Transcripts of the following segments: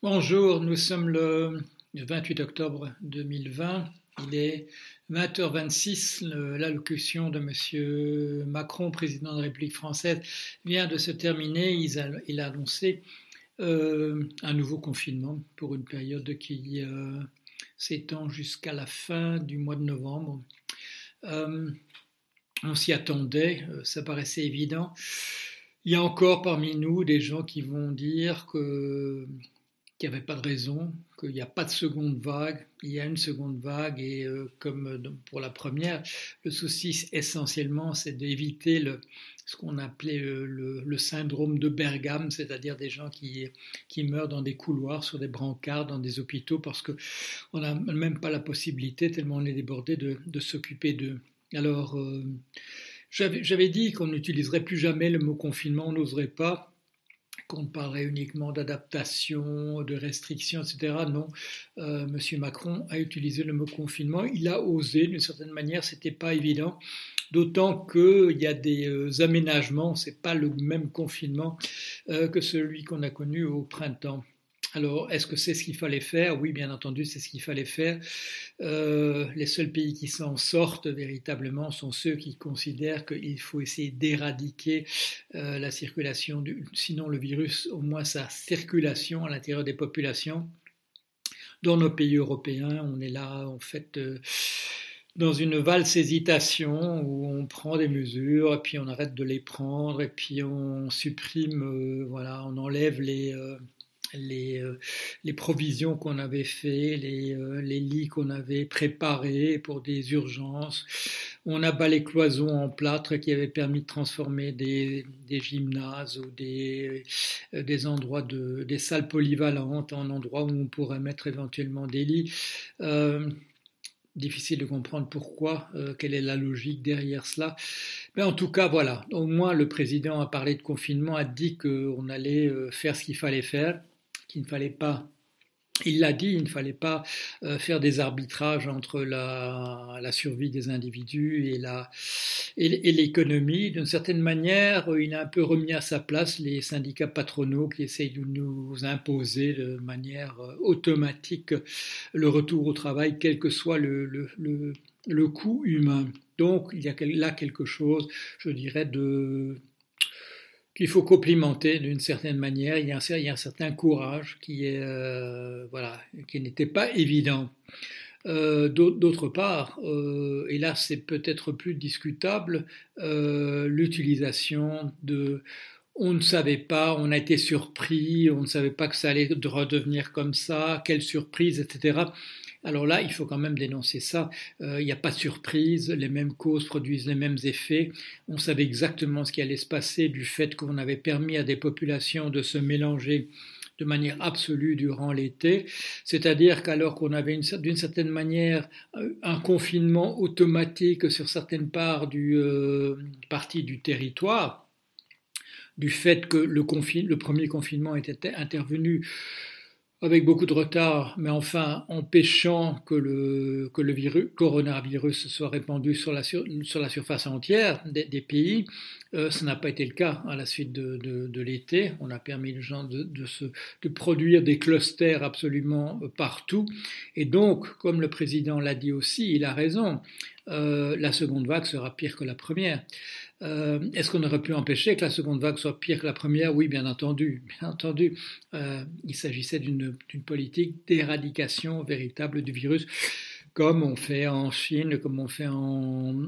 Bonjour, nous sommes le 28 octobre 2020. Il est 20h26. L'allocution de M. Macron, président de la République française, vient de se terminer. Il a, annoncé euh, un nouveau confinement pour une période qui euh, s'étend jusqu'à la fin du mois de novembre. Euh, on s'y attendait, ça paraissait évident. Il y a encore parmi nous des gens qui vont dire que qu'il n'y avait pas de raison, qu'il n'y a pas de seconde vague, il y a une seconde vague et euh, comme euh, pour la première, le souci essentiellement c'est d'éviter le, ce qu'on appelait le, syndrome de Bergame, c'est-à-dire des gens qui, qui meurent dans des couloirs, sur des brancards, dans des hôpitaux parce qu'on n'a même pas la possibilité, tellement on est débordé, de, s'occuper d'eux. Alors, euh, j'avais dit qu'on n'utiliserait plus jamais le mot confinement, on n'oserait pas qu'on parlerait uniquement d'adaptation, de restrictions, etc. Non, euh, M. Macron a utilisé le mot confinement. Il a osé, d'une certaine manière, c'était pas évident. D'autant qu'il y a des euh, aménagements, c'est pas le même confinement euh, que celui qu'on a connu au printemps. Alors, est-ce que c'est ce qu'il fallait faire? Oui, bien entendu, c'est ce qu'il fallait faire. Euh, les seuls pays qui s'en sortent véritablement sont ceux qui considèrent qu'il faut essayer d'éradiquer euh, la circulation, du, sinon le virus, au moins sa circulation à l'intérieur des populations. Dans nos pays européens, on est là, en fait, euh, dans une valse hésitation où on prend des mesures, puis on arrête de les prendre, et puis on supprime, voilà, on enlève les les, euh, les provisions qu'on avait fait, les, euh, les lits qu'on avait préparés pour des urgences. On abat les cloisons en plâtre qui avaient permis de transformer des, gymnases ou des, euh, des endroits de, des salles polyvalentes en endroits où on pourrait mettre éventuellement des lits. difficile de comprendre pourquoi, quelle est la logique derrière cela. Mais en tout cas, voilà. Au moins, le président a parlé de confinement, a dit qu'on allait faire ce qu'il fallait faire qu'il ne fallait pas il l'a dit, il ne fallait pas euh, faire des arbitrages entre la, survie des individus et, et, l'économie. D'une certaine manière, il a un peu remis à sa place les syndicats patronaux qui essayent de nous imposer de manière euh, automatique le retour au travail, quel que soit le, le, le, le coût humain. Donc, il y a là quelque chose, je dirais, de qu'il faut complimenter d'une certaine manière. Il y, a un, certain courage qui est euh, voilà, qui n'était pas évident. Euh, D'autre part, euh, et là c'est peut-être plus discutable, l'utilisation de on ne savait pas, on a été surpris, on ne savait pas que ça allait redevenir comme ça, quelle surprise, etc. Alors là, il faut quand même dénoncer ça. Euh, il n'y a pas de surprise, les mêmes causes produisent les mêmes effets. On savait exactement ce qui allait se passer du fait qu'on avait permis à des populations de se mélanger de manière absolue durant l'été, c'est-à-dire qu'alors qu'on avait d'une certaine manière euh, un confinement automatique sur certaines parts du euh, du territoire, du fait que le, le premier confinement était intervenu avec beaucoup de retard, mais enfin empêchant que le, que le virus, coronavirus soit répandu sur la, sur, la surface entière des, pays. Euh, ça n'a pas été le cas à la suite de, de, de l'été. On a permis aux gens de, de, se, de produire des clusters absolument partout. Et donc, comme le président l'a dit aussi, il a raison, euh, la seconde vague sera pire que la première. Euh, Est-ce qu'on aurait pu empêcher que la seconde vague soit pire que la première? Oui, bien entendu. Bien entendu, euh, il s'agissait d'une politique d'éradication véritable du virus, comme on fait en Chine, comme on fait en,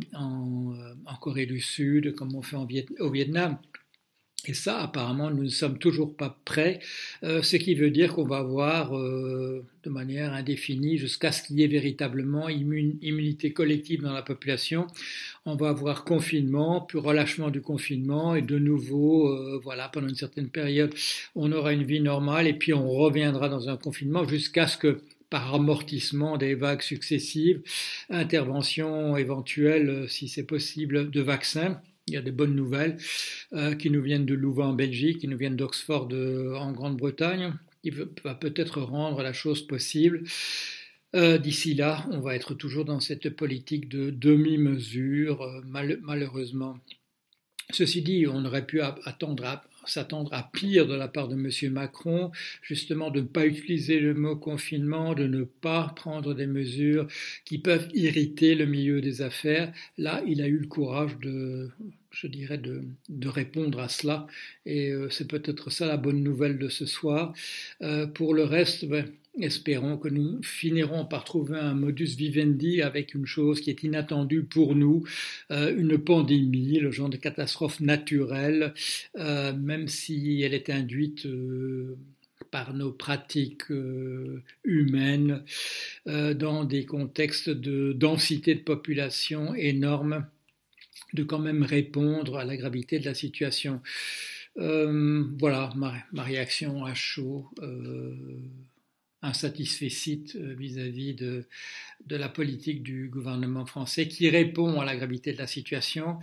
Corée du Sud, comme on fait au Vietnam. Et ça, apparemment, nous ne sommes toujours pas prêts, euh, ce qui veut dire qu'on va avoir euh, de manière indéfinie jusqu'à ce qu'il y ait véritablement immunité collective dans la population. On va avoir confinement, puis relâchement du confinement, et de nouveau, euh, voilà, pendant une certaine période, on aura une vie normale, et puis on reviendra dans un confinement jusqu'à ce que par amortissement des vagues successives, intervention éventuelle, si c'est possible, de vaccins il y a des bonnes nouvelles euh, qui nous viennent de Louvain en Belgique, qui nous viennent d'Oxford euh, en Grande-Bretagne. Il va peut-être rendre la chose possible. Euh, d'ici là, on va être toujours dans cette politique de demi-mesure, malheureusement. Ceci dit, on aurait pu attendre s'attendre à pire de la part de M. Macron, justement de ne pas utiliser le mot confinement, de ne pas prendre des mesures qui peuvent irriter le milieu des affaires. Là, il a eu le courage de, je dirais, de, répondre à cela. Et euh, c'est peut-être ça la bonne nouvelle de ce soir. Euh, pour le reste, ben, Espérons que nous finirons par trouver un modus vivendi avec une chose qui est inattendue pour nous, euh, une pandémie, le genre de catastrophe naturelle, euh, même si elle est induite euh, par nos pratiques humaines dans des contextes de densité de population énorme, de quand même répondre à la gravité de la situation. voilà ma, ma, réaction à chaud insatisfait euh, vis-à-vis de, de, la politique du gouvernement français qui répond à la gravité de la situation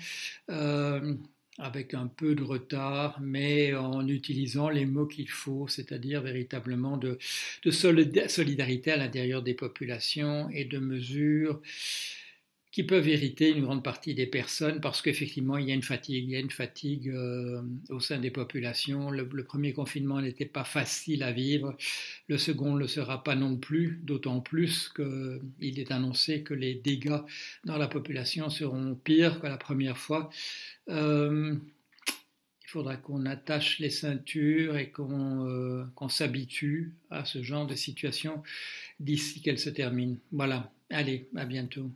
euh, avec un peu de retard, mais en utilisant les mots qu'il faut, c'est-à-dire véritablement de, de solidarité à l'intérieur des populations et de mesures qui peuvent irriter une grande partie des personnes parce qu'effectivement il y a une fatigue, il y a une fatigue euh, au sein des populations. Le, premier confinement n'était pas facile à vivre, le second ne le sera pas non plus, d'autant plus qu'il est annoncé que les dégâts dans la population seront pires que la première fois. Euh, il faudra qu'on attache les ceintures et qu'on euh, s'habitue à ce genre de situation d'ici qu'elle se termine. Voilà, allez, à bientôt.